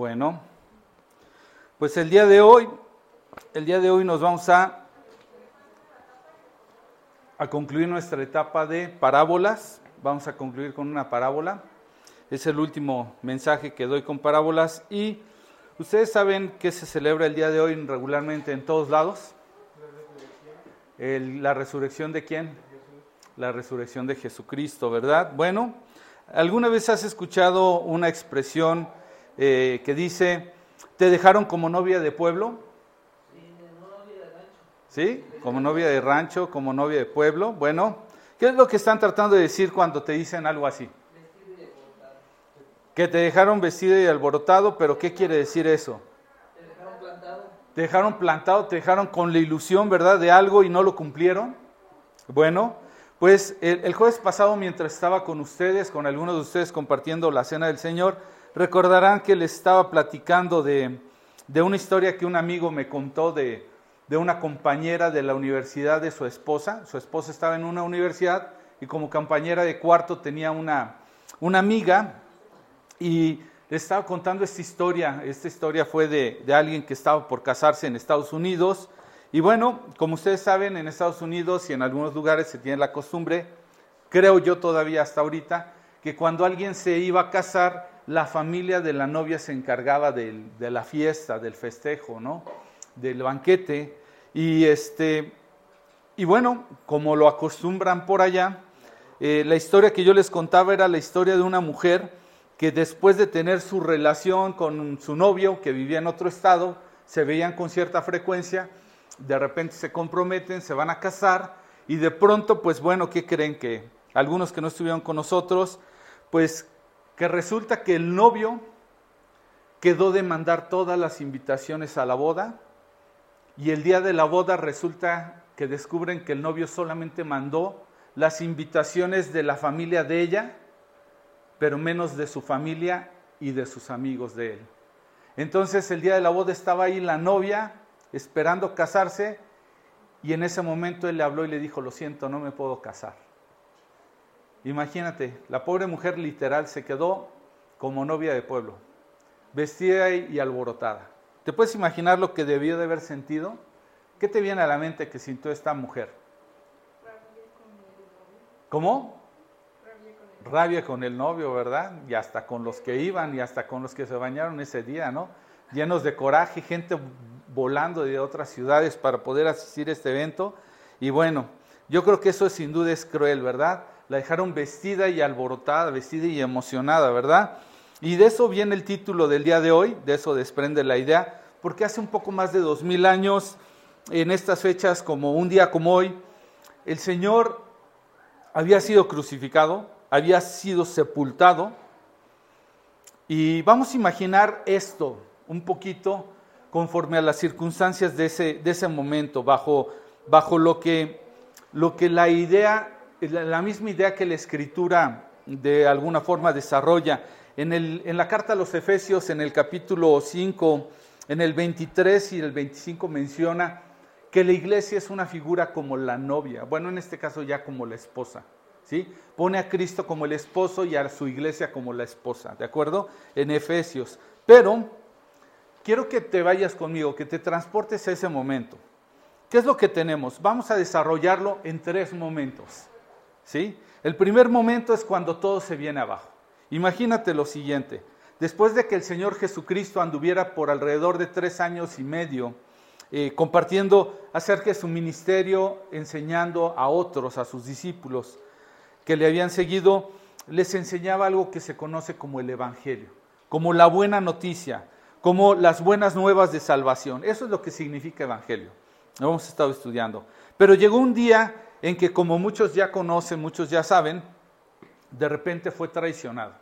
Bueno, pues el día de hoy, el día de hoy nos vamos a, a concluir nuestra etapa de parábolas. Vamos a concluir con una parábola. Es el último mensaje que doy con parábolas y ustedes saben que se celebra el día de hoy regularmente en todos lados. la resurrección de quién? La resurrección de Jesucristo, ¿verdad? Bueno, ¿alguna vez has escuchado una expresión eh, que dice, ¿te dejaron como novia de pueblo? ¿Sí? Como novia de rancho, como novia de pueblo. Bueno, ¿qué es lo que están tratando de decir cuando te dicen algo así? Que te dejaron vestido y alborotado, pero ¿qué quiere decir eso? Te dejaron plantado. Te dejaron plantado, te dejaron con la ilusión, ¿verdad?, de algo y no lo cumplieron. Bueno, pues el, el jueves pasado, mientras estaba con ustedes, con algunos de ustedes compartiendo la cena del Señor, Recordarán que les estaba platicando de, una historia que un amigo me contó de, una compañera de la universidad de su esposa. Su esposa estaba en una universidad y como compañera de cuarto tenía una, una amiga y le estaba contando esta historia. Esta historia fue de, de, alguien que estaba por casarse en Estados Unidos. Y bueno, como ustedes saben, en Estados Unidos y en algunos lugares se tiene la costumbre, creo yo todavía hasta ahorita, que cuando alguien se iba a casar, la familia de la novia se encargaba de, la fiesta, del festejo, ¿no? Del banquete. Y, este, y bueno, como lo acostumbran por allá, eh, la historia que yo les contaba era la historia de una mujer que después de tener su relación con su novio, que vivía en otro estado, se veían con cierta frecuencia, de repente se comprometen, se van a casar y de pronto, pues bueno, ¿qué creen que algunos que no estuvieron con nosotros, pues que resulta que el novio quedó de mandar todas las invitaciones a la boda y el día de la boda resulta que descubren que el novio solamente mandó las invitaciones de la familia de ella, pero menos de su familia y de sus amigos de él. Entonces el día de la boda estaba ahí la novia esperando casarse y en ese momento él le habló y le dijo, lo siento, no me puedo casar. Imagínate, la pobre mujer literal se quedó como novia de pueblo, vestida y alborotada. ¿Te puedes imaginar lo que debió de haber sentido? ¿Qué te viene a la mente que sintió esta mujer? ¿Cómo? Rabia con el novio, ¿verdad? Y hasta con los que iban y hasta con los que se bañaron ese día, ¿no? Llenos de coraje, gente volando de otras ciudades para poder asistir a este evento. Y bueno, yo creo que eso sin duda es cruel, ¿verdad? La dejaron vestida y alborotada, vestida y emocionada, ¿verdad? Y de eso viene el título del día de hoy, de eso desprende la idea, porque hace un poco más de dos mil años, en estas fechas como un día como hoy, el Señor había sido crucificado, había sido sepultado, y vamos a imaginar esto un poquito conforme a las circunstancias de ese, de ese momento, bajo, bajo lo, que, lo que la idea la misma idea que la escritura de alguna forma desarrolla. En, el, en la carta a los Efesios, en el capítulo 5, en el 23 y el 25 menciona que la iglesia es una figura como la novia, bueno, en este caso ya como la esposa, ¿sí? Pone a Cristo como el esposo y a su iglesia como la esposa, ¿de acuerdo? En Efesios. Pero quiero que te vayas conmigo, que te transportes a ese momento. ¿Qué es lo que tenemos? Vamos a desarrollarlo en tres momentos. El primer momento es cuando todo se viene abajo. Imagínate lo siguiente. Después de que el Señor Jesucristo anduviera por alrededor de tres años y medio eh, compartiendo acerca de su ministerio, enseñando a otros, a sus discípulos que le habían seguido, les enseñaba algo que se conoce como el Evangelio, como la buena noticia, como las buenas nuevas de salvación. Eso es lo que significa Evangelio. Lo hemos estado estudiando. Pero llegó un día en que como muchos ya conocen, muchos ya saben, de repente fue traicionado.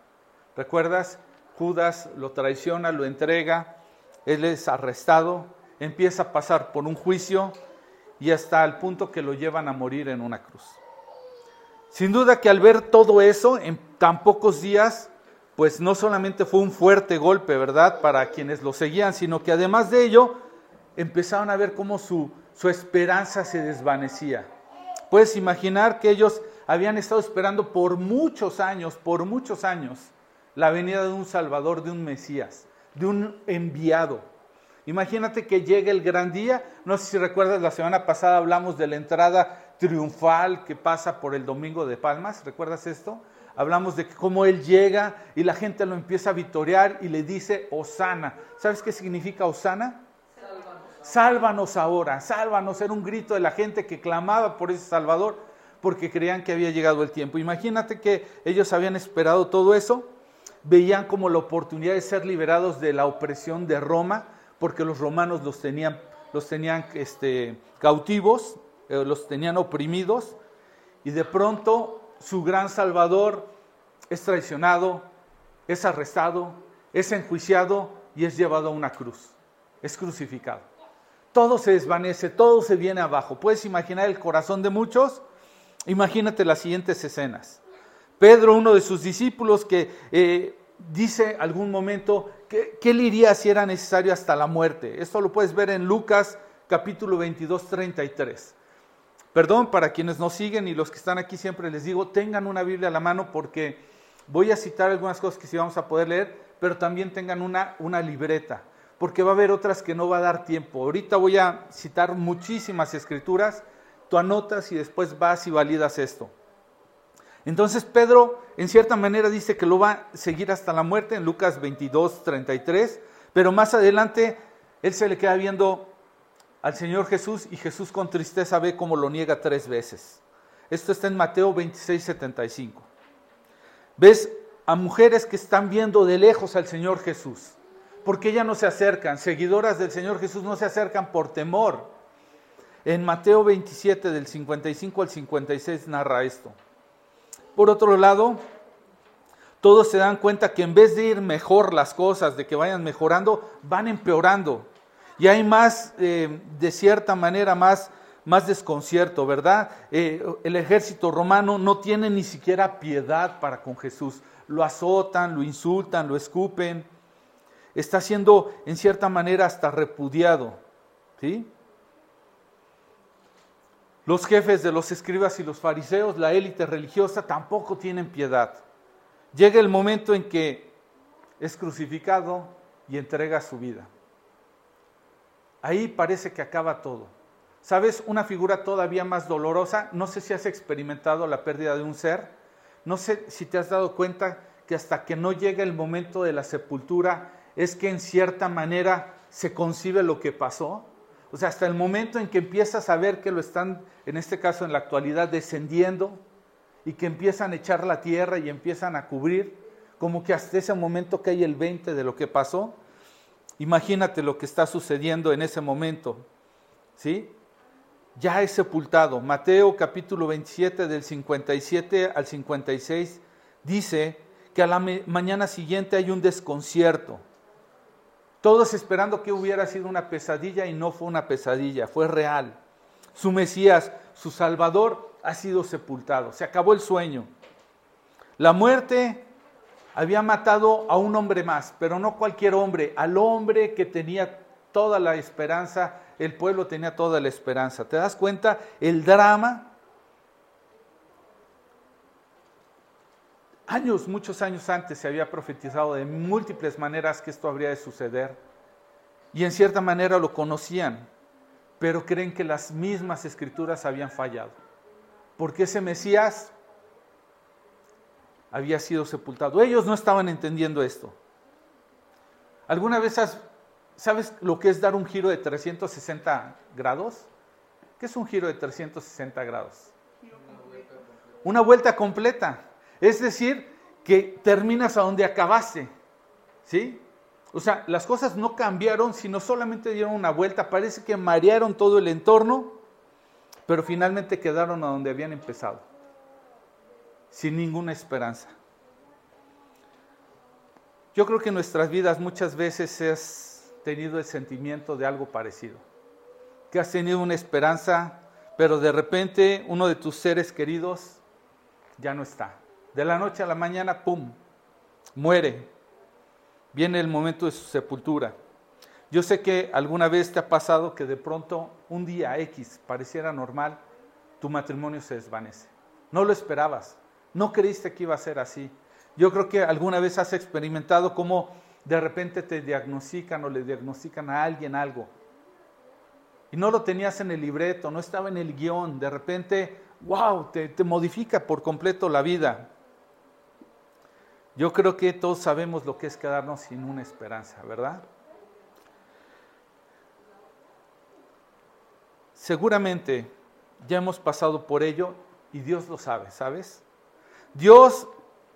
¿Recuerdas? Judas lo traiciona, lo entrega, él es arrestado, empieza a pasar por un juicio y hasta el punto que lo llevan a morir en una cruz. Sin duda que al ver todo eso en tan pocos días, pues no solamente fue un fuerte golpe, ¿verdad?, para quienes lo seguían, sino que además de ello empezaron a ver cómo su, su esperanza se desvanecía. Puedes imaginar que ellos habían estado esperando por muchos años, por muchos años, la venida de un Salvador, de un Mesías. de un enviado. Imagínate que llegue el gran día. No sé si recuerdas, la semana pasada hablamos de la entrada triunfal que pasa por el Domingo de Palmas. ¿Recuerdas esto? Hablamos de cómo Él llega y la gente lo empieza a vitorear y le dice Osana. ¿Sabes qué significa Osana? Sálvanos ahora, sálvanos. Era un grito de la gente que clamaba por ese Salvador porque creían que había llegado el tiempo. Imagínate que ellos habían esperado todo eso, veían como la oportunidad de ser liberados de la opresión de Roma porque los romanos los tenían, los tenían este, cautivos, eh, los tenían oprimidos, y de pronto su gran Salvador es traicionado, es arrestado, es enjuiciado y es llevado a una cruz, es crucificado. Todo se desvanece, todo se viene abajo. ¿Puedes imaginar el corazón de muchos? Imagínate las siguientes escenas. Pedro, uno de sus discípulos que eh, dice algún momento, ¿qué, le iría si era necesario hasta la muerte? Esto lo puedes ver en Lucas capítulo 22, 33. Perdón para quienes nos siguen y los que están aquí siempre les digo, tengan una Biblia a la mano porque voy a citar algunas cosas que sí vamos a poder leer, pero también tengan una, una libreta, porque va a haber otras que no va a dar tiempo. Ahorita voy a citar muchísimas escrituras, tú anotas y después vas y validas esto. Entonces Pedro en cierta manera dice que lo va a seguir hasta la muerte en Lucas 22, 33, pero más adelante él se le queda viendo al Señor Jesús y Jesús con tristeza ve cómo lo niega tres veces. Esto está en Mateo 26, 75. Ves a mujeres que están viendo de lejos al Señor Jesús, porque ellas no se acercan, seguidoras del Señor Jesús no se acercan por temor. En Mateo 27 del 55 al 56 narra esto. Por otro lado, todos se dan cuenta que en vez de ir mejor las cosas, de que vayan mejorando, van empeorando. Y hay más, eh, de cierta manera, más, más desconcierto, ¿verdad? Eh, el ejército romano no tiene ni siquiera piedad para con Jesús. Lo azotan, lo insultan, lo escupen. Está siendo, en cierta manera, hasta repudiado. ¿Sí? Los jefes de los escribas y los fariseos, la élite religiosa, tampoco tienen piedad. Llega el momento en que es crucificado y entrega su vida. Ahí parece que acaba todo. ¿Sabes? Una figura todavía más dolorosa. No sé si has experimentado la pérdida de un ser. No sé si te has dado cuenta que hasta que no llega el momento de la sepultura es que en cierta manera se concibe lo que pasó. O sea, hasta el momento en que empiezas a ver que lo están, en este caso en la actualidad, descendiendo y que empiezan a echar la tierra y empiezan a cubrir, como que hasta ese momento que hay el 20 de lo que pasó. Imagínate lo que está sucediendo en ese momento. ¿Sí? Ya es sepultado. Mateo capítulo 27 del 57 al 56 dice que a la mañana siguiente hay un desconcierto. Todos esperando que hubiera sido una pesadilla y no fue una pesadilla, fue real. Su Mesías, su Salvador, ha sido sepultado. Se acabó el sueño. La muerte había matado a un hombre más, pero no cualquier hombre, al hombre que tenía toda la esperanza, el pueblo tenía toda la esperanza. ¿Te das cuenta? El drama años, muchos años antes se había profetizado de múltiples maneras que esto habría de suceder. Y en cierta manera lo conocían, pero creen que las mismas escrituras habían fallado. Porque ese Mesías había sido sepultado. Ellos no estaban entendiendo esto. ¿Alguna vez sabes lo que es dar un giro de 360 grados? ¿Qué es un giro de 360 grados? Una vuelta completa. Es decir, que terminas a donde acabaste. ¿Sí? O sea, las cosas no cambiaron, sino solamente dieron una vuelta. Parece que marearon todo el entorno, pero finalmente quedaron a donde habían empezado, sin ninguna esperanza. Yo creo que en nuestras vidas muchas veces has tenido el sentimiento de algo parecido, que has tenido una esperanza, pero de repente uno de tus seres queridos ya no está. De la noche a la mañana, ¡pum!, muere. Viene el momento de su sepultura. Yo sé que alguna vez te ha pasado que de pronto un día X pareciera normal, tu matrimonio se desvanece. No lo esperabas, no creíste que iba a ser así. Yo creo que alguna vez has experimentado cómo de repente te diagnostican o le diagnostican a alguien algo. Y no lo tenías en el libreto, no estaba en el guion, de repente, wow, te, te modifica por completo la vida. Yo creo que todos sabemos lo que es quedarnos sin una esperanza, ¿verdad? Seguramente ya hemos pasado por ello y Dios lo sabe, ¿sabes? Dios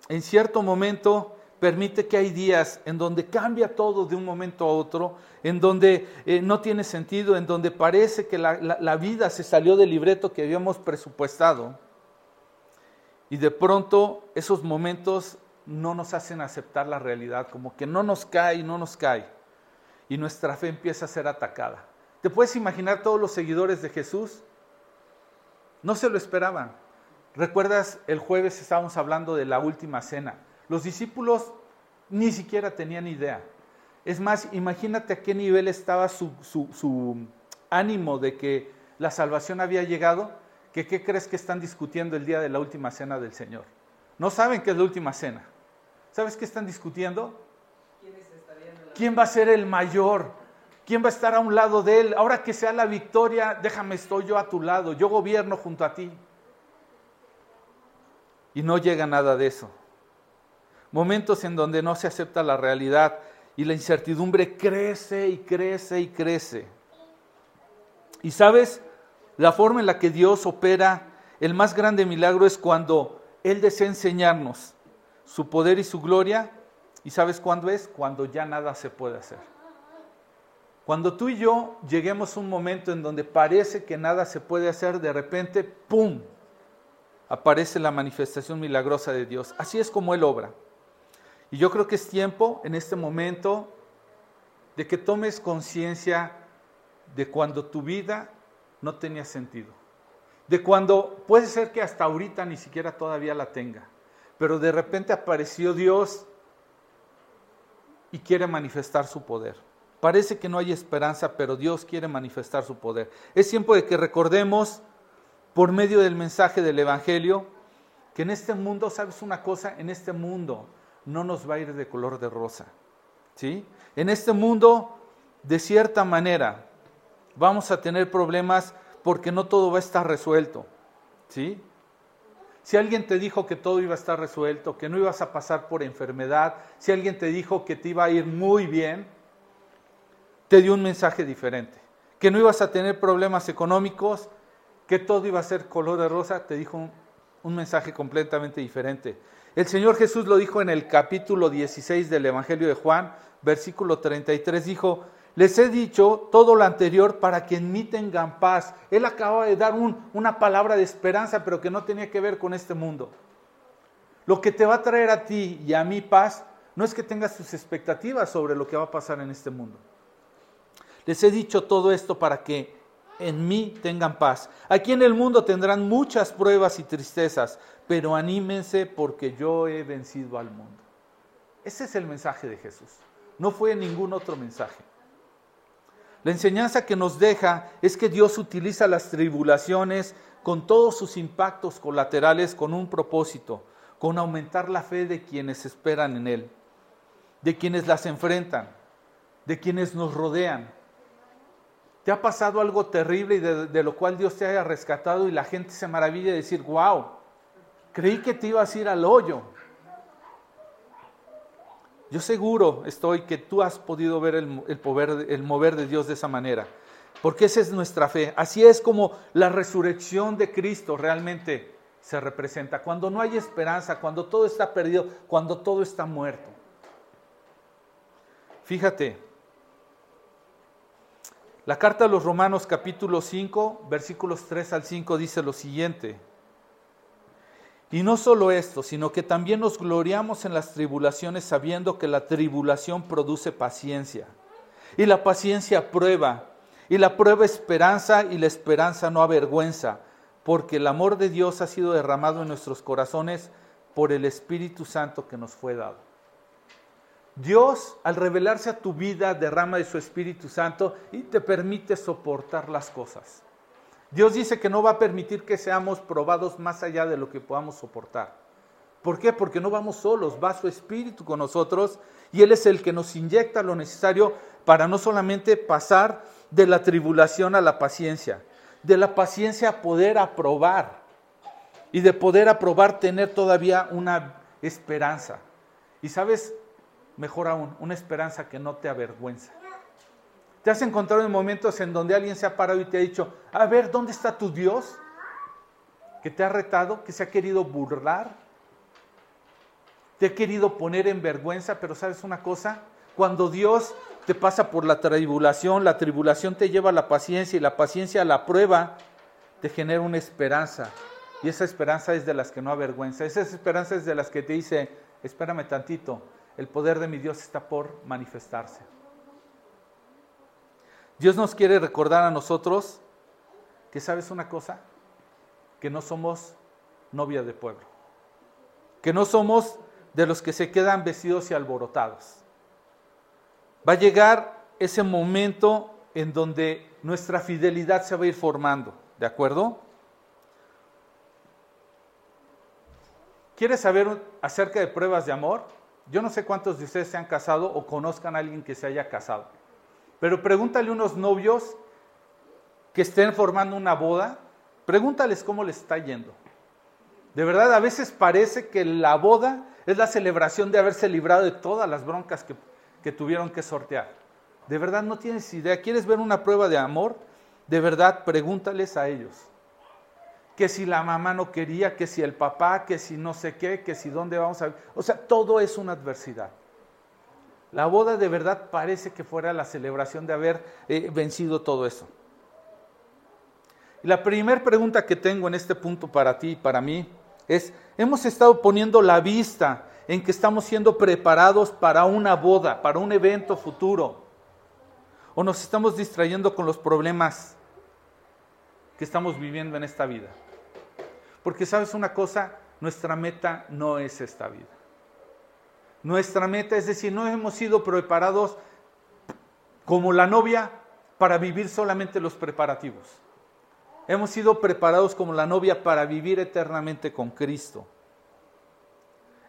en cierto momento permite que hay días en donde cambia todo de un momento a otro, en donde eh, no tiene sentido, en donde parece que la, vida se salió del libreto que habíamos presupuestado. Y de pronto esos momentos no nos hacen aceptar la realidad, como que no nos cae, no nos cae. Y nuestra fe empieza a ser atacada. ¿Te puedes imaginar todos los seguidores de Jesús? No se lo esperaban. ¿Recuerdas el jueves estábamos hablando de la última cena? Los discípulos ni siquiera tenían idea. Es más, imagínate a qué nivel estaba su, su ánimo de que la salvación había llegado, que qué crees que están discutiendo el día de la última cena del Señor. No saben que es la última cena. ¿Sabes qué están discutiendo? ¿Quién va a ser el mayor? ¿Quién va a estar a un lado de él? Ahora que sea la victoria, déjame, estoy yo a tu lado, yo gobierno junto a ti. Y no llega nada de eso. Momentos en donde no se acepta la realidad y la incertidumbre crece y crece y crece. Y sabes, la forma en la que Dios opera, el más grande milagro es cuando Él desea enseñarnos su poder y su gloria. ¿Y sabes cuándo es? Cuando ya nada se puede hacer. Cuando tú y yo lleguemos a un momento en donde parece que nada se puede hacer, de repente, ¡pum!, aparece la manifestación milagrosa de Dios. Así es como Él obra. Y yo creo que es tiempo en este momento de que tomes conciencia de cuando tu vida no tenía sentido. De cuando puede ser que hasta ahorita ni siquiera todavía la tenga, pero de repente apareció Dios y quiere manifestar su poder. Parece que no hay esperanza, pero Dios quiere manifestar su poder. Es tiempo de que recordemos por medio del mensaje del Evangelio que en este mundo, ¿sabes una cosa? En este mundo no nos va a ir de color de rosa. ¿Sí? En este mundo, de cierta manera, vamos a tener problemas porque no todo va a estar resuelto. ¿Sí? Si alguien te dijo que todo iba a estar resuelto, que no ibas a pasar por enfermedad, si alguien te dijo que te iba a ir muy bien, te dio un mensaje diferente. Que no ibas a tener problemas económicos, que todo iba a ser color de rosa, te dijo un, mensaje completamente diferente. El Señor Jesús lo dijo en el capítulo 16 del Evangelio de Juan, versículo 33, dijo, les he dicho todo lo anterior para que en mí tengan paz. Él acaba de dar una palabra de esperanza, pero que no tenía que ver con este mundo. Lo que te va a traer a ti y a mí paz no es que tengas tus expectativas sobre lo que va a pasar en este mundo. Les he dicho todo esto para que en mí tengan paz. Aquí en el mundo tendrán muchas pruebas y tristezas, pero anímense porque yo he vencido al mundo. Ese es el mensaje de Jesús. No fue ningún otro mensaje. La enseñanza que nos deja es que Dios utiliza las tribulaciones con todos sus impactos colaterales con un propósito, con aumentar la fe de quienes esperan en Él, de quienes las enfrentan, de quienes nos rodean ¿Te ha pasado algo terrible y de, lo cual Dios te haya rescatado y la gente se maravilla de decir, wow, creí que te ibas a ir al hoyo? Yo seguro estoy que tú has podido ver el, el, poder, el mover de Dios de esa manera, porque esa es nuestra fe. Así es como la resurrección de Cristo realmente se representa. Cuando no hay esperanza, cuando todo está perdido, cuando todo está muerto. Fíjate, la carta a los Romanos capítulo 5, versículos 3 al 5 dice lo siguiente. Y no solo esto, sino que también nos gloriamos en las tribulaciones sabiendo que la tribulación produce paciencia. Y la paciencia prueba, y la prueba esperanza, y la esperanza no avergüenza, porque el amor de Dios ha sido derramado en nuestros corazones por el Espíritu Santo que nos fue dado. Dios, al revelarse a tu vida, derrama de su Espíritu Santo y te permite soportar las cosas. Dios dice que no va a permitir que seamos probados más allá de lo que podamos soportar. ¿Por qué? Porque no vamos solos, va su Espíritu con nosotros y Él es el que nos inyecta lo necesario para no solamente pasar de la tribulación a la paciencia, de la paciencia a poder aprobar y de poder aprobar tener todavía una esperanza. Y sabes, mejor aún, una esperanza que no te avergüenza. ¿Te has encontrado en momentos en donde alguien se ha parado y te ha dicho, a ver, ¿dónde está tu Dios? Que te ha retado, que se ha querido burlar, te ha querido poner en vergüenza, pero sabes una cosa, cuando Dios te pasa por la tribulación, la tribulación te lleva a la paciencia y la paciencia a la prueba te genera una esperanza. Y esa esperanza es de las que no avergüenza. Esa esperanza es de las que te dice, espérame tantito, el poder de mi Dios está por manifestarse. Dios nos quiere recordar a nosotros que sabes una cosa, que no somos novia de pueblo, que no somos de los que se quedan vestidos y alborotados. Va a llegar ese momento en donde nuestra fidelidad se va a ir formando, ¿de acuerdo? ¿Quieres saber acerca de pruebas de amor? Yo no sé cuántos de ustedes se han casado o conozcan a alguien que se haya casado, pero pregúntale a unos novios que estén formando una boda, pregúntales cómo les está yendo. De verdad, a veces parece que la boda es la celebración de haberse librado de todas las broncas que, que tuvieron que sortear. De verdad, no tienes idea. ¿Quieres ver una prueba de amor? De verdad, pregúntales a ellos que si la mamá no quería, que si el papá, que si no sé qué, que si dónde vamos a... O sea, todo es una adversidad. La boda de verdad parece que fuera la celebración de haber eh, vencido todo eso. Y la primera pregunta que tengo en este punto para ti y para mí es, hemos estado poniendo la vista en que estamos siendo preparados para una boda, para un evento futuro, o nos estamos distrayendo con los problemas que estamos viviendo en esta vida. Porque sabes una cosa, nuestra meta no es esta vida. Nuestra meta, es decir, no hemos sido preparados como la novia para vivir solamente los preparativos. Hemos sido preparados como la novia para vivir eternamente con Cristo.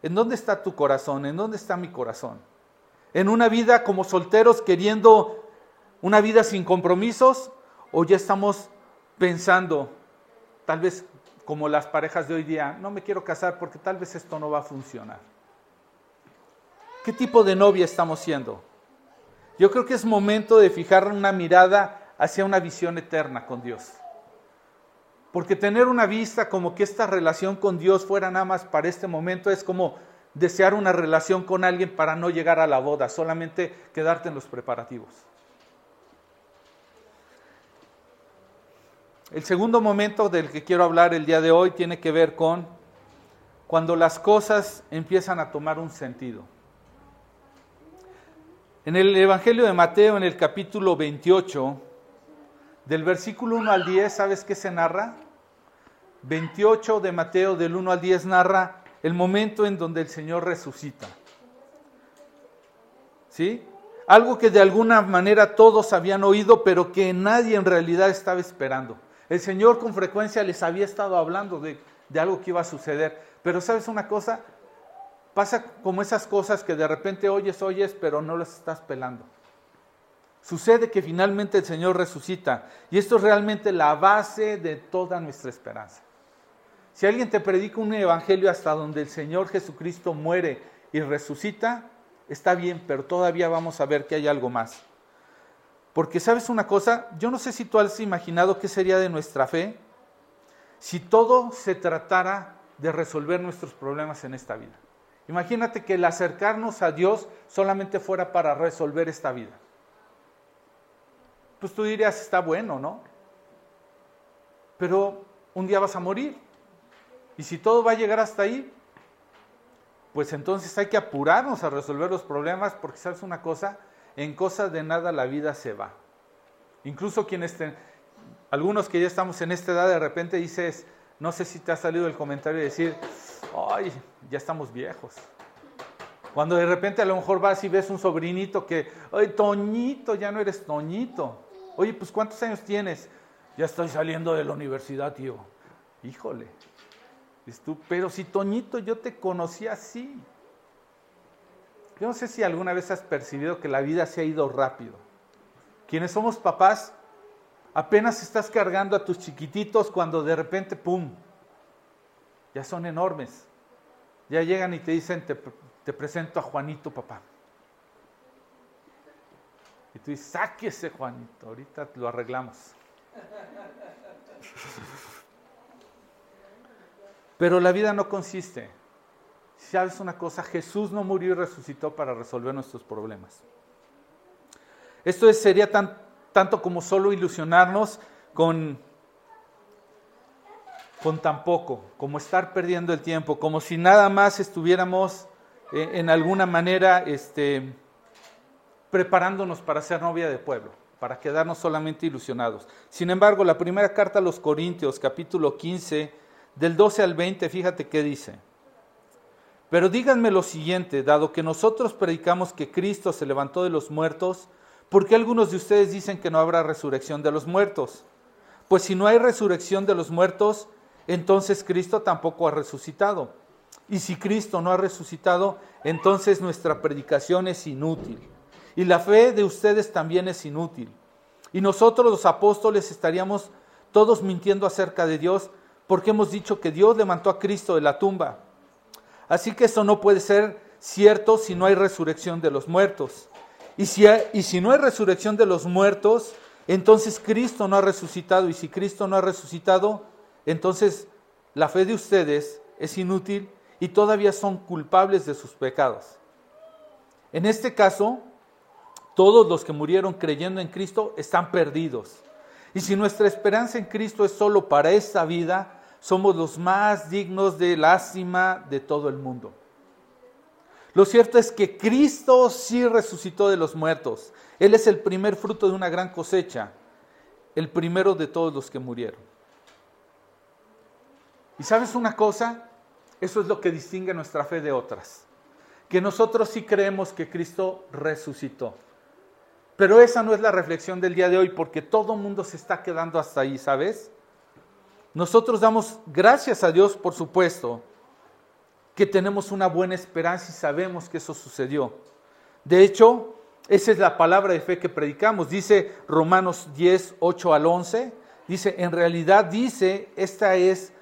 ¿En dónde está tu corazón? ¿En dónde está mi corazón? ¿En una vida como solteros queriendo una vida sin compromisos? ¿O ya estamos pensando, tal vez como las parejas de hoy día, no me quiero casar porque tal vez esto no va a funcionar. ¿Qué tipo de novia estamos siendo? Yo creo que es momento de fijar una mirada hacia una visión eterna con Dios. Porque tener una vista como que esta relación con Dios fuera nada más para este momento es como desear una relación con alguien para no llegar a la boda, solamente quedarte en los preparativos. El segundo momento del que quiero hablar el día de hoy tiene que ver con cuando las cosas empiezan a tomar un sentido. En el Evangelio de Mateo, en el capítulo 28, del versículo 1 al 10, ¿sabes qué se narra? 28 de Mateo, del 1 al 10, narra el momento en donde el Señor resucita. ¿Sí? Algo que de alguna manera todos habían oído, pero que nadie en realidad estaba esperando. El Señor con frecuencia les había estado hablando de, algo que iba a suceder. Pero sabes una cosa, pasa como esas cosas que de repente oyes, oyes, pero no las estás pelando. Sucede que finalmente el Señor resucita. Y esto es realmente la base de toda nuestra esperanza. Si alguien te predica un evangelio hasta donde el Señor Jesucristo muere y resucita, está bien, pero todavía vamos a ver que hay algo más. Porque sabes una cosa, yo no sé si tú has imaginado qué sería de nuestra fe si todo se tratara de resolver nuestros problemas en esta vida. Imagínate que el acercarnos a Dios solamente fuera para resolver esta vida. Pues tú dirías, está bueno, ¿no? Pero un día vas a morir. Y si todo va a llegar hasta ahí, pues entonces hay que apurarnos a resolver los problemas porque sabes una cosa, en cosas de nada la vida se va. Incluso quienes, algunos que ya estamos en esta edad, de repente dices, no sé si te ha salido el comentario de decir, ay, ya estamos viejos. Cuando de repente a lo mejor vas y ves un sobrinito que, ay, Toñito, ya no eres Toñito. Oye, pues ¿cuántos años tienes? Ya estoy saliendo de la universidad, tío. Híjole. Tú, pero si Toñito yo te conocí así. Yo no sé si alguna vez has percibido que la vida se ha ido rápido. Quienes somos papás, apenas estás cargando a tus chiquititos cuando de repente, ¡pum! Ya son enormes. Ya llegan y te dicen, te, te presento a Juanito, papá. Y tú dices, sáquese Juanito, ahorita lo arreglamos. Pero la vida no consiste. ¿Sabes una cosa? Jesús no murió y resucitó para resolver nuestros problemas. Esto sería tan, tanto como solo ilusionarnos con, con tan poco, como estar perdiendo el tiempo, como si nada más estuviéramos eh, en alguna manera este, preparándonos para ser novia de pueblo, para quedarnos solamente ilusionados. Sin embargo, la primera carta a los Corintios, capítulo 15, del 12 al 20, fíjate qué dice. Pero díganme lo siguiente, dado que nosotros predicamos que Cristo se levantó de los muertos, ¿por qué algunos de ustedes dicen que no habrá resurrección de los muertos? Pues si no hay resurrección de los muertos, entonces Cristo tampoco ha resucitado. Y si Cristo no ha resucitado, entonces nuestra predicación es inútil. Y la fe de ustedes también es inútil. Y nosotros los apóstoles estaríamos todos mintiendo acerca de Dios porque hemos dicho que Dios levantó a Cristo de la tumba. Así que eso no puede ser cierto si no hay resurrección de los muertos. Y si, y si no hay resurrección de los muertos, entonces Cristo no ha resucitado. Y si Cristo no ha resucitado, entonces la fe de ustedes es inútil y todavía son culpables de sus pecados. En este caso, todos los que murieron creyendo en Cristo están perdidos. Y si nuestra esperanza en Cristo es solo para esta vida, somos los más dignos de lástima de todo el mundo. Lo cierto es que Cristo sí resucitó de los muertos. Él es el primer fruto de una gran cosecha, el primero de todos los que murieron. ¿Y sabes una cosa? Eso es lo que distingue nuestra fe de otras. Que nosotros sí creemos que Cristo resucitó. Pero esa no es la reflexión del día de hoy porque todo mundo se está quedando hasta ahí, ¿sabes? Nosotros damos gracias a Dios, por supuesto, que tenemos una buena esperanza y sabemos que eso sucedió. De hecho, esa es la palabra de fe que predicamos. Dice Romanos 10, 8 al 11. Dice, en realidad dice, esta es,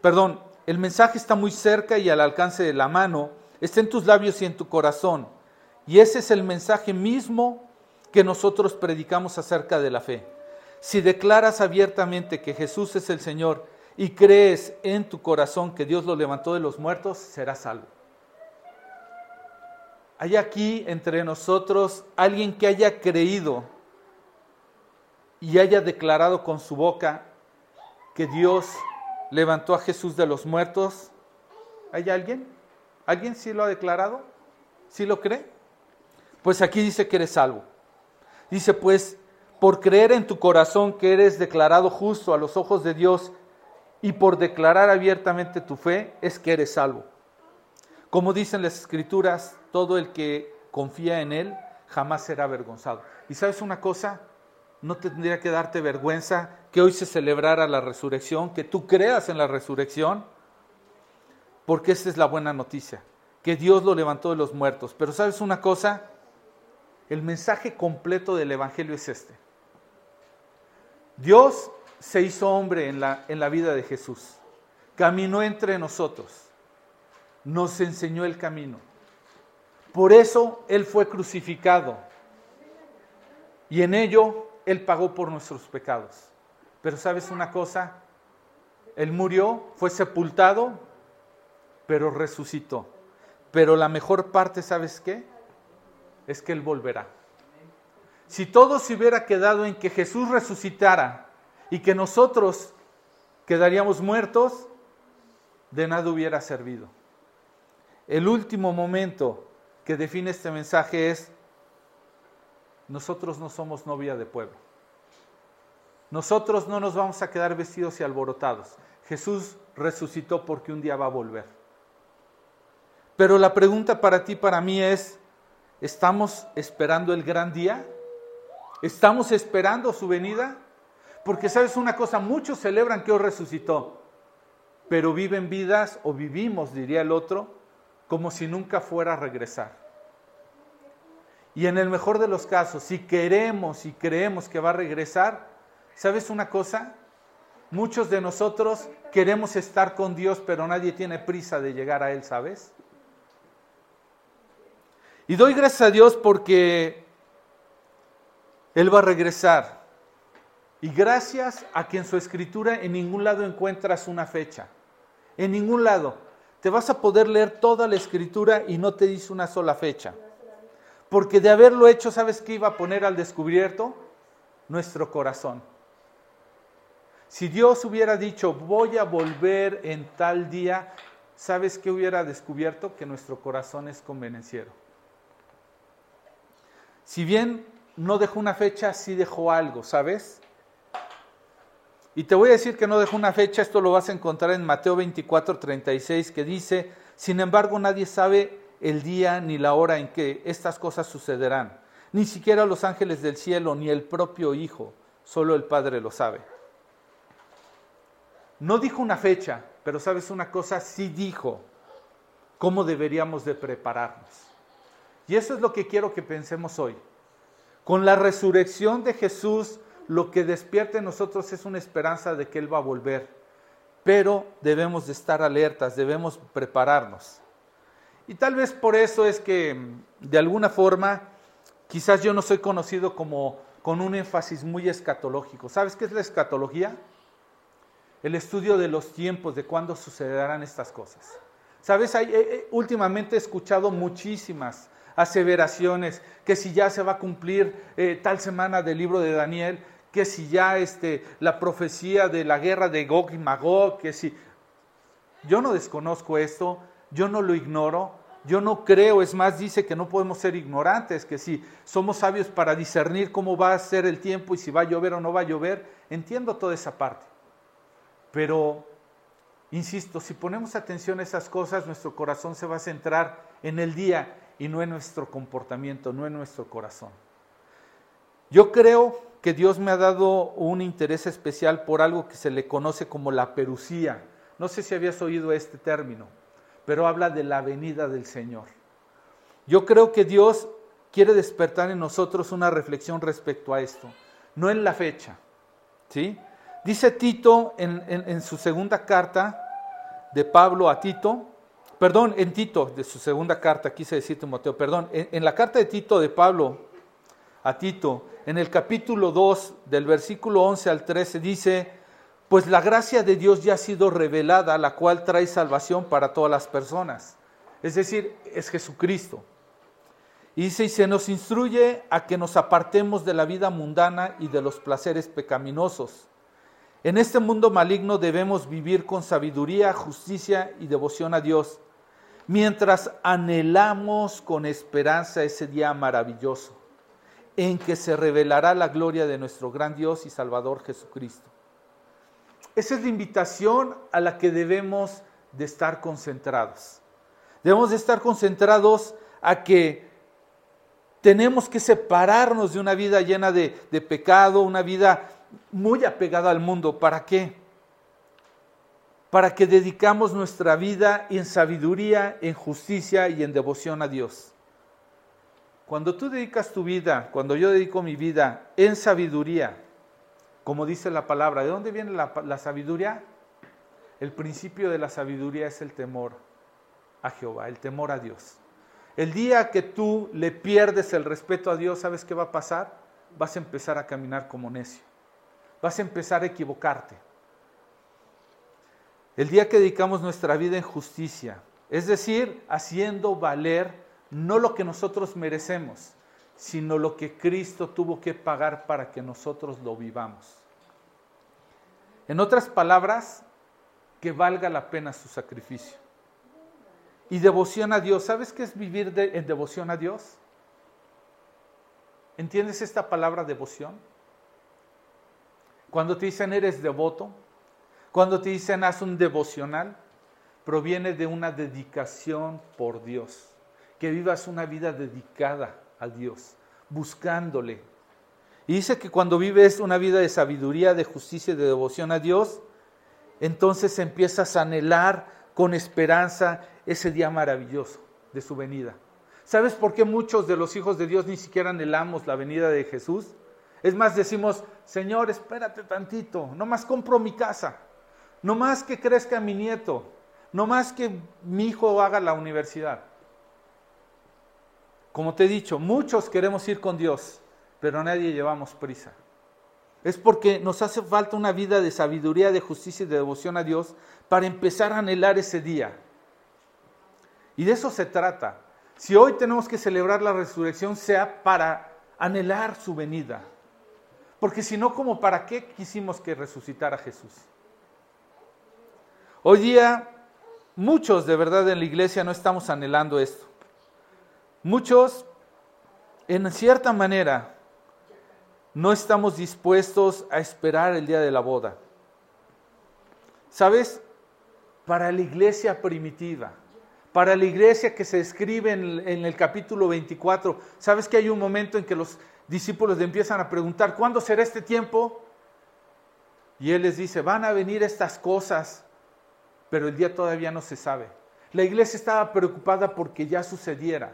perdón, el mensaje está muy cerca y al alcance de la mano, está en tus labios y en tu corazón. Y ese es el mensaje mismo que nosotros predicamos acerca de la fe. Si declaras abiertamente que Jesús es el Señor y crees en tu corazón que Dios lo levantó de los muertos, serás salvo. ¿Hay aquí entre nosotros alguien que haya creído y haya declarado con su boca que Dios levantó a Jesús de los muertos? ¿Hay alguien? ¿Alguien sí lo ha declarado? ¿Sí lo cree? Pues aquí dice que eres salvo. Dice pues, por creer en tu corazón que eres declarado justo a los ojos de Dios y por declarar abiertamente tu fe, es que eres salvo. Como dicen las escrituras, todo el que confía en Él jamás será avergonzado. Y sabes una cosa, no tendría que darte vergüenza que hoy se celebrara la resurrección, que tú creas en la resurrección, porque esa es la buena noticia, que Dios lo levantó de los muertos. Pero sabes una cosa, el mensaje completo del Evangelio es este. Dios se hizo hombre en la, en la vida de Jesús, caminó entre nosotros, nos enseñó el camino. Por eso Él fue crucificado y en ello Él pagó por nuestros pecados. Pero sabes una cosa, Él murió, fue sepultado, pero resucitó. Pero la mejor parte, ¿sabes qué? es que Él volverá. Si todo se hubiera quedado en que Jesús resucitara y que nosotros quedaríamos muertos, de nada hubiera servido. El último momento que define este mensaje es, nosotros no somos novia de pueblo. Nosotros no nos vamos a quedar vestidos y alborotados. Jesús resucitó porque un día va a volver. Pero la pregunta para ti, para mí es, ¿Estamos esperando el gran día? ¿Estamos esperando su venida? Porque sabes una cosa, muchos celebran que hoy resucitó, pero viven vidas, o vivimos, diría el otro, como si nunca fuera a regresar. Y en el mejor de los casos, si queremos y creemos que va a regresar, ¿sabes una cosa? Muchos de nosotros queremos estar con Dios, pero nadie tiene prisa de llegar a Él, ¿sabes? Y doy gracias a Dios porque Él va a regresar. Y gracias a que en su escritura en ningún lado encuentras una fecha. En ningún lado. Te vas a poder leer toda la escritura y no te dice una sola fecha. Porque de haberlo hecho, ¿sabes qué iba a poner al descubierto? Nuestro corazón. Si Dios hubiera dicho, voy a volver en tal día, ¿sabes qué hubiera descubierto? Que nuestro corazón es convenenciero. Si bien no dejó una fecha, sí dejó algo, ¿sabes? Y te voy a decir que no dejó una fecha, esto lo vas a encontrar en Mateo 24, 36, que dice, sin embargo nadie sabe el día ni la hora en que estas cosas sucederán, ni siquiera los ángeles del cielo, ni el propio Hijo, solo el Padre lo sabe. No dijo una fecha, pero sabes una cosa, sí dijo cómo deberíamos de prepararnos. Y eso es lo que quiero que pensemos hoy. Con la resurrección de Jesús, lo que despierta en nosotros es una esperanza de que Él va a volver. Pero debemos de estar alertas, debemos prepararnos. Y tal vez por eso es que, mm, de alguna forma, quizás yo no soy conocido como con un énfasis muy escatológico. ¿Sabes qué es la escatología? El estudio de los tiempos, de cuándo sucederán estas cosas. ¿Sabes? Hay, eh, eh, últimamente he escuchado muchísimas aseveraciones que si ya se va a cumplir eh, tal semana del libro de Daniel, que si ya este, la profecía de la guerra de Gog y Magog, que si... Yo no desconozco esto, yo no lo ignoro, yo no creo, es más, dice que no podemos ser ignorantes, que si somos sabios para discernir cómo va a ser el tiempo y si va a llover o no va a llover, entiendo toda esa parte. Pero, insisto, si ponemos atención a esas cosas, nuestro corazón se va a centrar en el día y no en nuestro comportamiento, no en nuestro corazón. Yo creo que Dios me ha dado un interés especial por algo que se le conoce como la perucía. No sé si habías oído este término, pero habla de la venida del Señor. Yo creo que Dios quiere despertar en nosotros una reflexión respecto a esto, no en la fecha. ¿sí? Dice Tito en, su segunda carta de Pablo a Tito, perdón, en Tito, de su segunda carta, quise decir Timoteo, perdón, en, en la carta de Tito de Pablo a Tito, en el capítulo 2, del versículo 11 al 13, dice, pues la gracia de Dios ya ha sido revelada, la cual trae salvación para todas las personas. Es decir, es Jesucristo. Y dice, y se nos instruye a que nos apartemos de la vida mundana y de los placeres pecaminosos. En este mundo maligno debemos vivir con sabiduría, justicia y devoción a Dios, mientras anhelamos con esperanza ese día maravilloso en que se revelará la gloria de nuestro gran Dios y Salvador Jesucristo. Esa es la invitación a la que debemos de estar concentrados. Debemos de estar concentrados a que tenemos que separarnos de una vida llena de, de pecado, una vida muy apegada al mundo. ¿Para qué? Para que dedicamos nuestra vida en sabiduría, en justicia y en devoción a Dios. Cuando tú dedicas tu vida, cuando yo dedico mi vida en sabiduría, como dice la palabra, ¿de dónde viene la, sabiduría? El principio de la sabiduría es el temor a Jehová, el temor a Dios. El día que tú le pierdes el respeto a Dios, ¿sabes qué va a pasar? Vas a empezar a caminar como necio. Vas a empezar a equivocarte. El día que dedicamos nuestra vida en justicia, es decir, haciendo valer no lo que nosotros merecemos, sino lo que Cristo tuvo que pagar para que nosotros lo vivamos. En otras palabras, que valga la pena su sacrificio. Y devoción a Dios, ¿sabes qué es vivir en devoción a Dios? ¿Entiendes esta palabra devoción? Cuando te dicen eres devoto, cuando te dicen haz un devocional, proviene de una dedicación por Dios que vivas una vida dedicada a Dios, buscándole. Y dice que cuando vives una vida de sabiduría, de justicia y de devoción a Dios, entonces empiezas a anhelar con esperanza ese día maravilloso de su venida. ¿Sabes por qué muchos de los hijos de Dios ni siquiera anhelamos la venida de Jesús? Es más, decimos, Señor, espérate tantito, no más compro mi casa, no más que crezca mi nieto, no más que mi hijo haga la universidad. Como te he dicho, muchos queremos ir con Dios, pero nadie llevamos prisa. Es porque nos hace falta una vida de sabiduría, de justicia y de devoción a Dios para empezar a anhelar ese día. Y de eso se trata. Si hoy tenemos que celebrar la resurrección, sea para anhelar su venida. Porque si no, ¿cómo para qué quisimos que resucitara Jesús? Hoy día, muchos de verdad en la iglesia no estamos anhelando esto. Muchos, en cierta manera, no estamos dispuestos a esperar el día de la boda. ¿Sabes? Para la iglesia primitiva, para la iglesia que se escribe en, en, el capítulo 24, ¿sabes que hay un momento en que los discípulos le empiezan a preguntar, ¿cuándo será este tiempo? Y él les dice, van a venir estas cosas, pero el día todavía no se sabe. La iglesia estaba preocupada porque ya sucediera.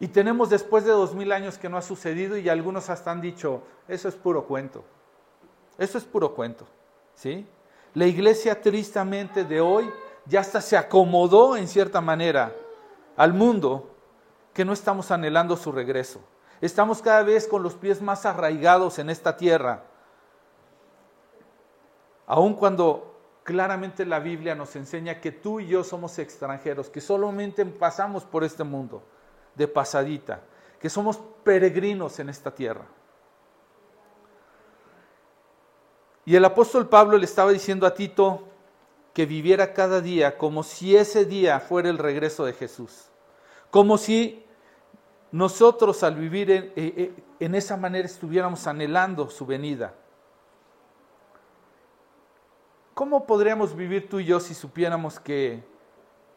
Y tenemos después de dos mil años que no ha sucedido y algunos hasta han dicho, eso es puro cuento. Eso es puro cuento. ¿Sí? La iglesia tristemente de hoy ya hasta se acomodó en cierta manera al mundo que no estamos anhelando su regreso. Estamos cada vez con los pies más arraigados en esta tierra. Aun cuando claramente la Biblia nos enseña que tú y yo somos extranjeros, que solamente pasamos por este mundo de pasadita, que somos peregrinos en esta tierra. Y el apóstol Pablo le estaba diciendo a Tito que viviera cada día como si ese día fuera el regreso de Jesús, como si nosotros al vivir en, eh, eh, esa manera estuviéramos anhelando su venida. ¿Cómo podríamos vivir tú y yo si supiéramos que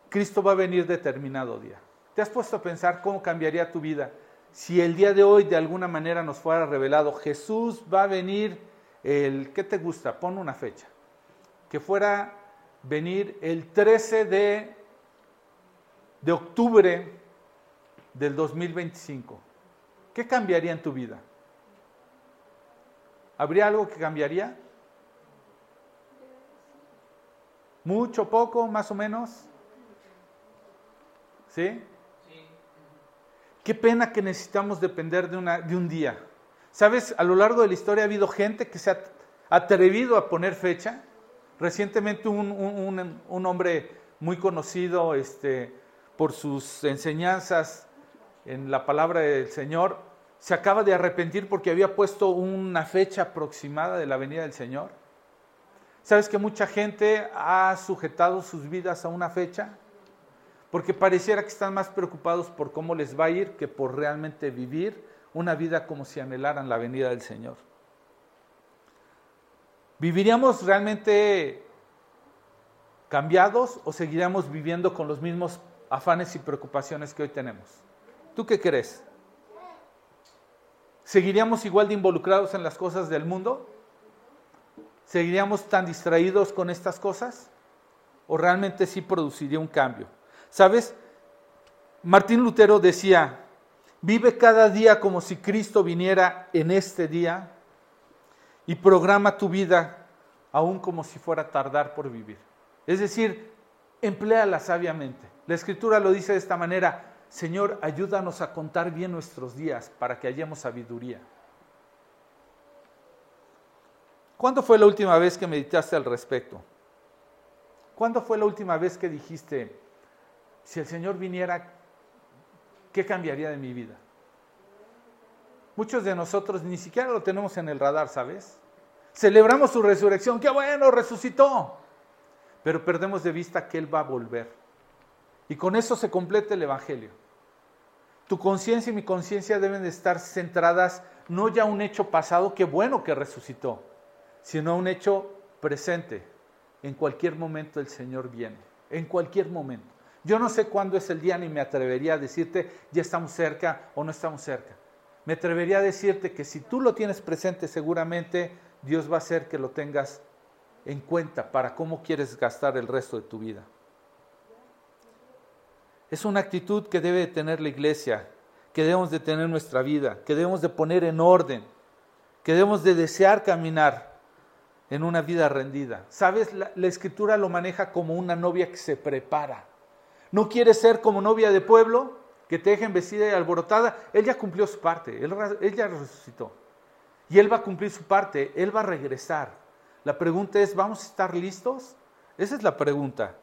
Cristo va a venir determinado día? ¿Te has puesto a pensar cómo cambiaría tu vida si el día de hoy de alguna manera nos fuera revelado Jesús va a venir el, ¿qué te gusta? Pon una fecha. Que fuera venir el 13 de, de octubre del 2025. ¿Qué cambiaría en tu vida? ¿Habría algo que cambiaría? ¿Mucho, poco, más o menos? ¿Sí? Qué pena que necesitamos depender de, un día. ¿Sabes? A lo largo de la historia ha habido gente que se ha atrevido a poner fecha. Recientemente un, un, un hombre muy conocido este, por sus enseñanzas en la palabra del Señor se acaba de arrepentir porque había puesto una fecha aproximada de la venida del Señor. ¿Sabes que mucha gente ha sujetado sus vidas a una fecha? Porque pareciera que están más preocupados por cómo les va a ir que por realmente vivir una vida como si anhelaran la venida del Señor. ¿Viviríamos realmente cambiados o seguiríamos viviendo con los mismos afanes y preocupaciones que hoy tenemos? ¿Tú qué crees? ¿Seguiríamos igual de involucrados en las cosas del mundo? ¿Seguiríamos tan distraídos con estas cosas? ¿O realmente sí produciría un cambio? ¿Sabes? Martín Lutero decía, vive cada día como si Cristo viniera en este día y programa tu vida aún como si fuera tardar por vivir. Es decir, empléala sabiamente. La escritura lo dice de esta manera, Señor, ayúdanos a contar bien nuestros días para que hallemos sabiduría. ¿Cuándo fue la última vez que meditaste al respecto? ¿Cuándo fue la última vez que dijiste, si el Señor viniera, ¿qué cambiaría de mi vida? Muchos de nosotros ni siquiera lo tenemos en el radar, ¿sabes? Celebramos su resurrección, qué bueno, resucitó. Pero perdemos de vista que Él va a volver. Y con eso se completa el Evangelio. Tu conciencia y mi conciencia deben de estar centradas no ya un hecho pasado, qué bueno que resucitó, sino un hecho presente. En cualquier momento el Señor viene, en cualquier momento. Yo no sé cuándo es el día ni me atrevería a decirte ya estamos cerca o no estamos cerca. Me atrevería a decirte que si tú lo tienes presente seguramente Dios va a hacer que lo tengas en cuenta para cómo quieres gastar el resto de tu vida. Es una actitud que debe tener la iglesia, que debemos de tener en nuestra vida, que debemos de poner en orden, que debemos de desear caminar en una vida rendida. ¿Sabes? La, escritura lo maneja como una novia que se prepara. No quiere ser como novia de pueblo, que te dejen vestida y alborotada. Él ya cumplió su parte, él, él ya resucitó. Y él va a cumplir su parte, él va a regresar. La pregunta es, ¿vamos a estar listos? Esa es la pregunta.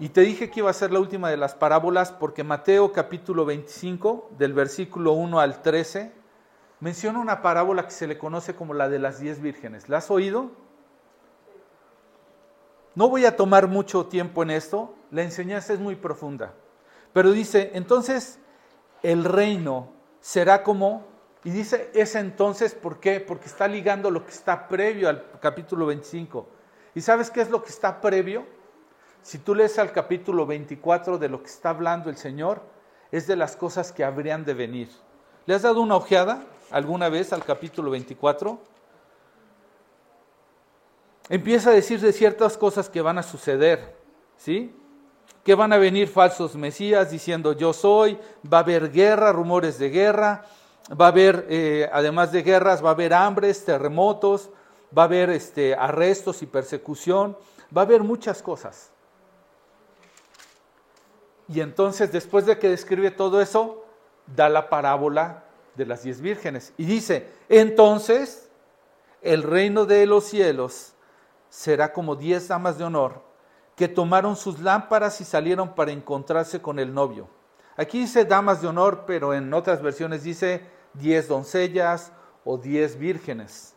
Y te dije que iba a ser la última de las parábolas porque Mateo capítulo 25, del versículo 1 al 13, menciona una parábola que se le conoce como la de las diez vírgenes. ¿La has oído? No voy a tomar mucho tiempo en esto, la enseñanza es muy profunda. Pero dice, entonces el reino será como, y dice ese entonces, ¿por qué? Porque está ligando lo que está previo al capítulo 25. ¿Y sabes qué es lo que está previo? Si tú lees al capítulo 24 de lo que está hablando el Señor, es de las cosas que habrían de venir. ¿Le has dado una ojeada alguna vez al capítulo 24? Empieza a decir de ciertas cosas que van a suceder, ¿sí? Que van a venir falsos mesías diciendo yo soy, va a haber guerra, rumores de guerra, va a haber, eh, además de guerras, va a haber hambres, terremotos, va a haber este, arrestos y persecución, va a haber muchas cosas. Y entonces, después de que describe todo eso, da la parábola de las diez vírgenes. Y dice, entonces el reino de los cielos será como diez damas de honor que tomaron sus lámparas y salieron para encontrarse con el novio. Aquí dice damas de honor, pero en otras versiones dice diez doncellas o diez vírgenes.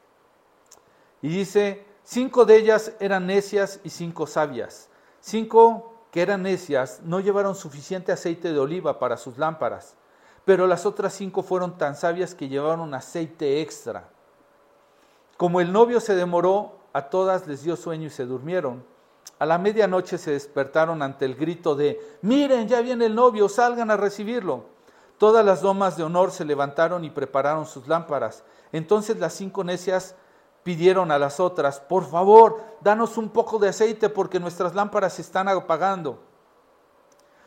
Y dice, cinco de ellas eran necias y cinco sabias. Cinco que eran necias, no llevaron suficiente aceite de oliva para sus lámparas, pero las otras cinco fueron tan sabias que llevaron aceite extra. Como el novio se demoró, a todas les dio sueño y se durmieron. A la medianoche se despertaron ante el grito de, miren, ya viene el novio, salgan a recibirlo. Todas las domas de honor se levantaron y prepararon sus lámparas. Entonces las cinco necias pidieron a las otras, por favor, danos un poco de aceite porque nuestras lámparas se están apagando.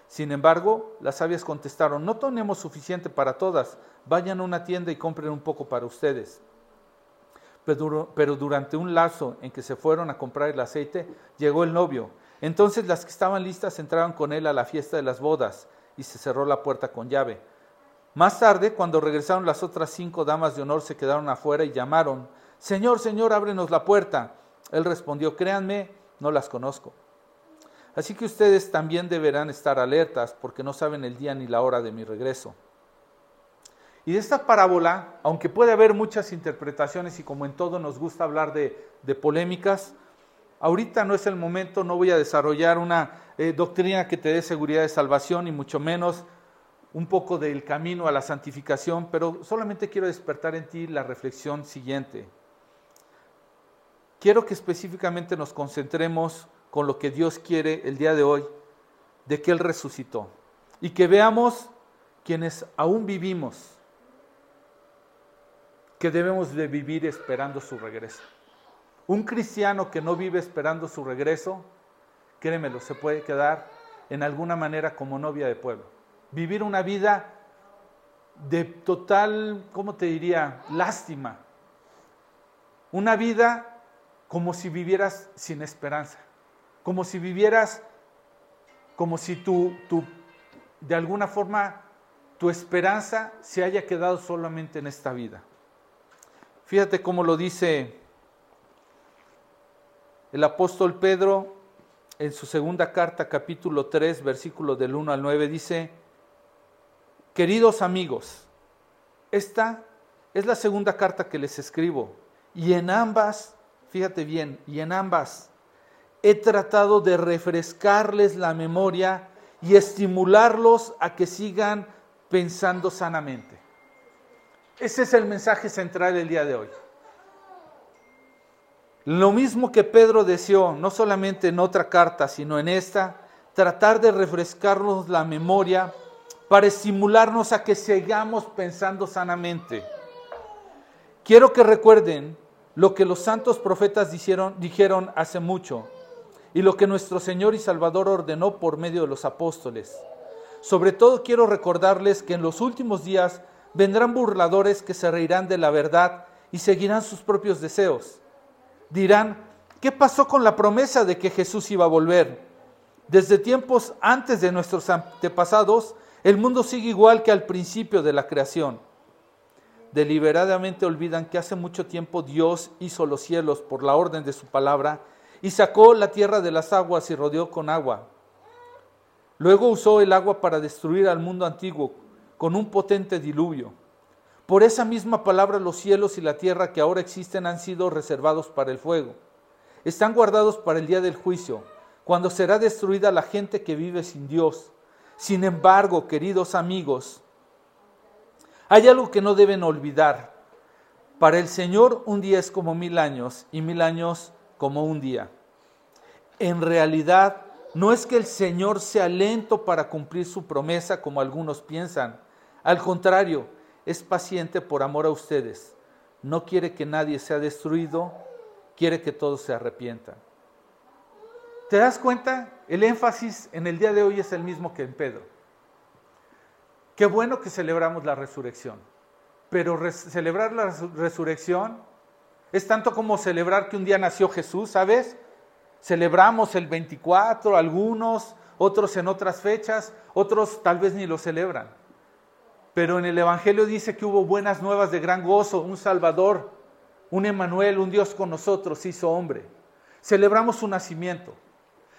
Sin embargo, las sabias contestaron, no tenemos suficiente para todas, vayan a una tienda y compren un poco para ustedes. Pero, durante un lazo en que se fueron a comprar el aceite, llegó el novio. Entonces las que estaban listas entraron con él a la fiesta de las bodas y se cerró la puerta con llave. Más tarde, cuando regresaron las otras cinco damas de honor, se quedaron afuera y llamaron, Señor, Señor, ábrenos la puerta. Él respondió, créanme, no las conozco. Así que ustedes también deberán estar alertas porque no saben el día ni la hora de mi regreso. Y de esta parábola, aunque puede haber muchas interpretaciones y como en todo nos gusta hablar de, polémicas, ahorita no es el momento, no voy a desarrollar una eh, doctrina que te dé seguridad de salvación y mucho menos un poco del camino a la santificación, pero solamente quiero despertar en ti la reflexión siguiente quiero que específicamente nos concentremos con lo que Dios quiere el día de hoy, de que Él resucitó. Y que veamos quienes aún vivimos, que debemos de vivir esperando su regreso. Un cristiano que no vive esperando su regreso, créemelo, se puede quedar en alguna manera como novia de pueblo. Vivir una vida de total, ¿cómo te diría?, lástima. Una vida como si vivieras sin esperanza, como si vivieras, como si tú, de alguna forma, tu esperanza se haya quedado solamente en esta vida. Fíjate cómo lo dice el apóstol Pedro en su segunda carta, capítulo 3, versículo del 1 al 9, dice, queridos amigos, esta es la segunda carta que les escribo, y en ambas fíjate bien, y en ambas he tratado de refrescarles la memoria y estimularlos a que sigan pensando sanamente. Ese es el mensaje central del día de hoy. Lo mismo que Pedro deseó, no solamente en otra carta, sino en esta, tratar de refrescarnos la memoria para estimularnos a que sigamos pensando sanamente. Quiero que recuerden lo que los santos profetas dijeron, dijeron hace mucho y lo que nuestro Señor y Salvador ordenó por medio de los apóstoles. Sobre todo quiero recordarles que en los últimos días vendrán burladores que se reirán de la verdad y seguirán sus propios deseos. Dirán, ¿qué pasó con la promesa de que Jesús iba a volver? Desde tiempos antes de nuestros antepasados, el mundo sigue igual que al principio de la creación. Deliberadamente olvidan que hace mucho tiempo Dios hizo los cielos por la orden de su palabra y sacó la tierra de las aguas y rodeó con agua. Luego usó el agua para destruir al mundo antiguo con un potente diluvio. Por esa misma palabra los cielos y la tierra que ahora existen han sido reservados para el fuego. Están guardados para el día del juicio, cuando será destruida la gente que vive sin Dios. Sin embargo, queridos amigos, hay algo que no deben olvidar. Para el Señor un día es como mil años y mil años como un día. En realidad, no es que el Señor sea lento para cumplir su promesa como algunos piensan. Al contrario, es paciente por amor a ustedes. No quiere que nadie sea destruido, quiere que todos se arrepientan. ¿Te das cuenta? El énfasis en el día de hoy es el mismo que en Pedro. Qué bueno que celebramos la resurrección, pero celebrar la resurrección es tanto como celebrar que un día nació Jesús, ¿sabes? Celebramos el 24, algunos, otros en otras fechas, otros tal vez ni lo celebran. Pero en el Evangelio dice que hubo buenas nuevas de gran gozo, un Salvador, un Emanuel, un Dios con nosotros, hizo hombre. Celebramos su nacimiento,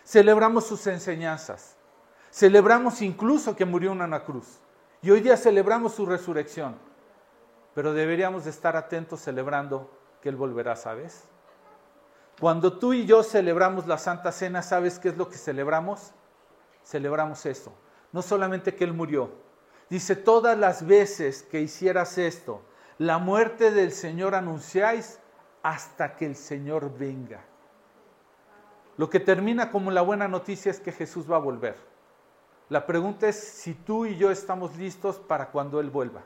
celebramos sus enseñanzas, celebramos incluso que murió en una cruz. Y hoy día celebramos su resurrección. Pero deberíamos de estar atentos celebrando que Él volverá, ¿sabes? Cuando tú y yo celebramos la Santa Cena, ¿sabes qué es lo que celebramos? Celebramos eso. No solamente que Él murió. Dice, todas las veces que hicieras esto, la muerte del Señor anunciáis hasta que el Señor venga. Lo que termina como la buena noticia es que Jesús va a volver. La pregunta es si tú y yo estamos listos para cuando Él vuelva.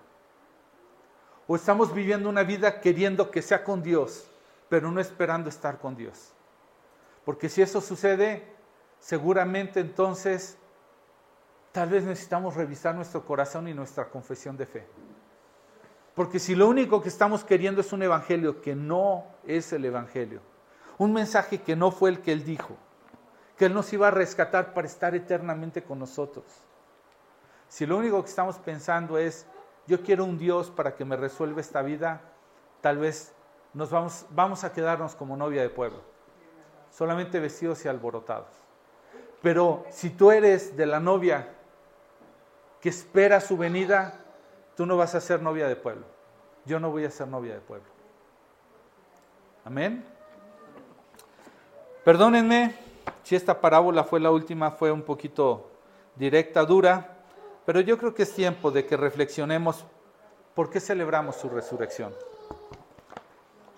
O estamos viviendo una vida queriendo que sea con Dios, pero no esperando estar con Dios. Porque si eso sucede, seguramente entonces tal vez necesitamos revisar nuestro corazón y nuestra confesión de fe. Porque si lo único que estamos queriendo es un evangelio que no es el evangelio, un mensaje que no fue el que Él dijo, que Él nos iba a rescatar para estar eternamente con nosotros. Si lo único que estamos pensando es, yo quiero un Dios para que me resuelva esta vida, tal vez nos vamos, vamos a quedarnos como novia de pueblo, solamente vestidos y alborotados. Pero si tú eres de la novia que espera su venida, tú no vas a ser novia de pueblo. Yo no voy a ser novia de pueblo. Amén. Perdónenme si esta parábola fue la última, fue un poquito directa, dura. Pero yo creo que es tiempo de que reflexionemos por qué celebramos su resurrección.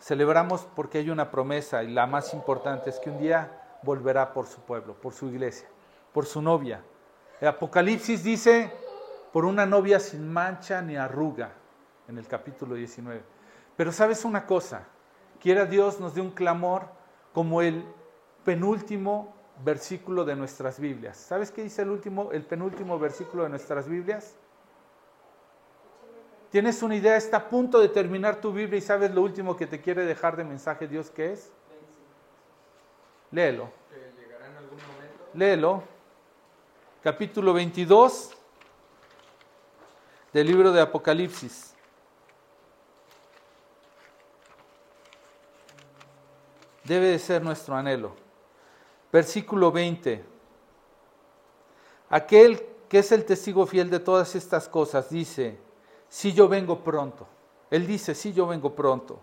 Celebramos porque hay una promesa y la más importante es que un día volverá por su pueblo, por su iglesia, por su novia. El Apocalipsis dice, por una novia sin mancha ni arruga, en el capítulo 19. Pero sabes una cosa, quiera Dios nos dé un clamor como el penúltimo versículo de nuestras Biblias. ¿Sabes qué dice el último, el penúltimo versículo de nuestras Biblias? ¿Tienes una idea? Está a punto de terminar tu Biblia y sabes lo último que te quiere dejar de mensaje Dios que es? Léelo. Léelo. Capítulo 22 del libro de Apocalipsis. Debe de ser nuestro anhelo. Versículo 20. Aquel que es el testigo fiel de todas estas cosas dice, si yo vengo pronto. Él dice, si yo vengo pronto.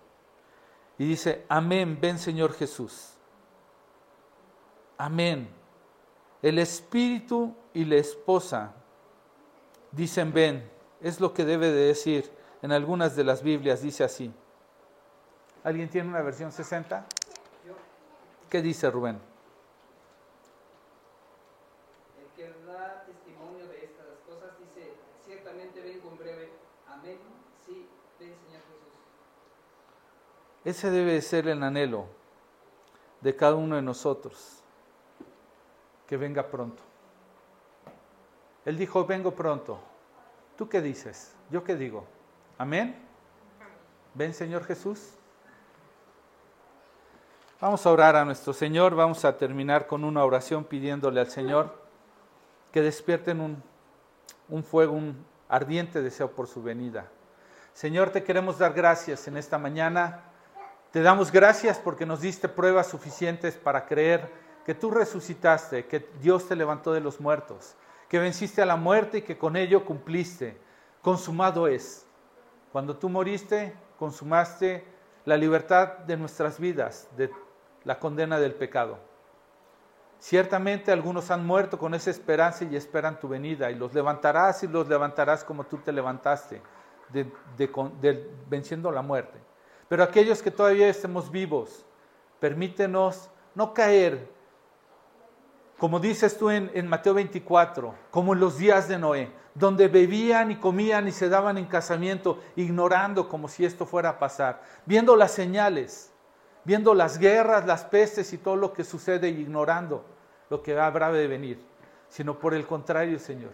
Y dice, amén, ven Señor Jesús. Amén. El espíritu y la esposa dicen, ven. Es lo que debe de decir. En algunas de las Biblias dice así. ¿Alguien tiene una versión 60? ¿Qué dice Rubén? Ese debe ser el anhelo de cada uno de nosotros, que venga pronto. Él dijo, vengo pronto. ¿Tú qué dices? ¿Yo qué digo? Amén. Ven Señor Jesús. Vamos a orar a nuestro Señor, vamos a terminar con una oración pidiéndole al Señor que despierten un, un fuego, un ardiente deseo por su venida. Señor, te queremos dar gracias en esta mañana. Te damos gracias porque nos diste pruebas suficientes para creer que tú resucitaste, que Dios te levantó de los muertos, que venciste a la muerte y que con ello cumpliste. Consumado es. Cuando tú moriste, consumaste la libertad de nuestras vidas, de la condena del pecado. Ciertamente algunos han muerto con esa esperanza y esperan tu venida, y los levantarás y los levantarás como tú te levantaste, venciendo la muerte. Pero aquellos que todavía estemos vivos, permítenos no caer, como dices tú en, Mateo 24, como en los días de Noé, donde bebían y comían y se daban en casamiento, ignorando como si esto fuera a pasar, viendo las señales, viendo las guerras, las pestes y todo lo que sucede ignorando lo que habrá de venir, sino por el contrario, Señor.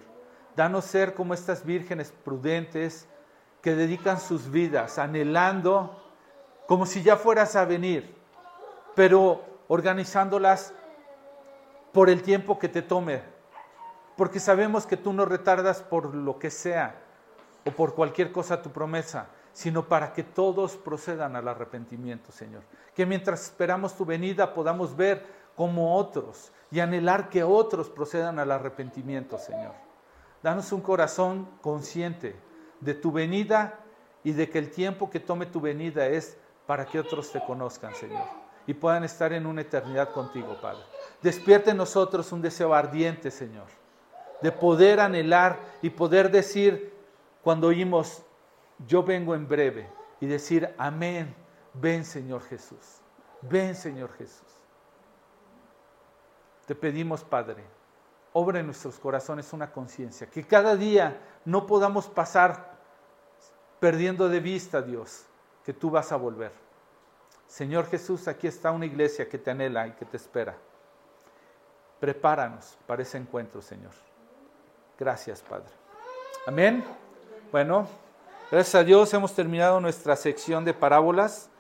Danos ser como estas vírgenes prudentes que dedican sus vidas anhelando como si ya fueras a venir, pero organizándolas por el tiempo que te tome, porque sabemos que tú no retardas por lo que sea o por cualquier cosa tu promesa, sino para que todos procedan al arrepentimiento, Señor. Que mientras esperamos tu venida podamos ver como otros y anhelar que otros procedan al arrepentimiento, Señor. Danos un corazón consciente de tu venida y de que el tiempo que tome tu venida es para que otros te conozcan, Señor, y puedan estar en una eternidad contigo, Padre. Despierte en nosotros un deseo ardiente, Señor, de poder anhelar y poder decir cuando oímos, yo vengo en breve, y decir, amén, ven Señor Jesús, ven Señor Jesús. Te pedimos, Padre, obra en nuestros corazones una conciencia, que cada día no podamos pasar perdiendo de vista, Dios, que tú vas a volver. Señor Jesús, aquí está una iglesia que te anhela y que te espera. Prepáranos para ese encuentro, Señor. Gracias, Padre. Amén. Bueno, gracias a Dios hemos terminado nuestra sección de parábolas.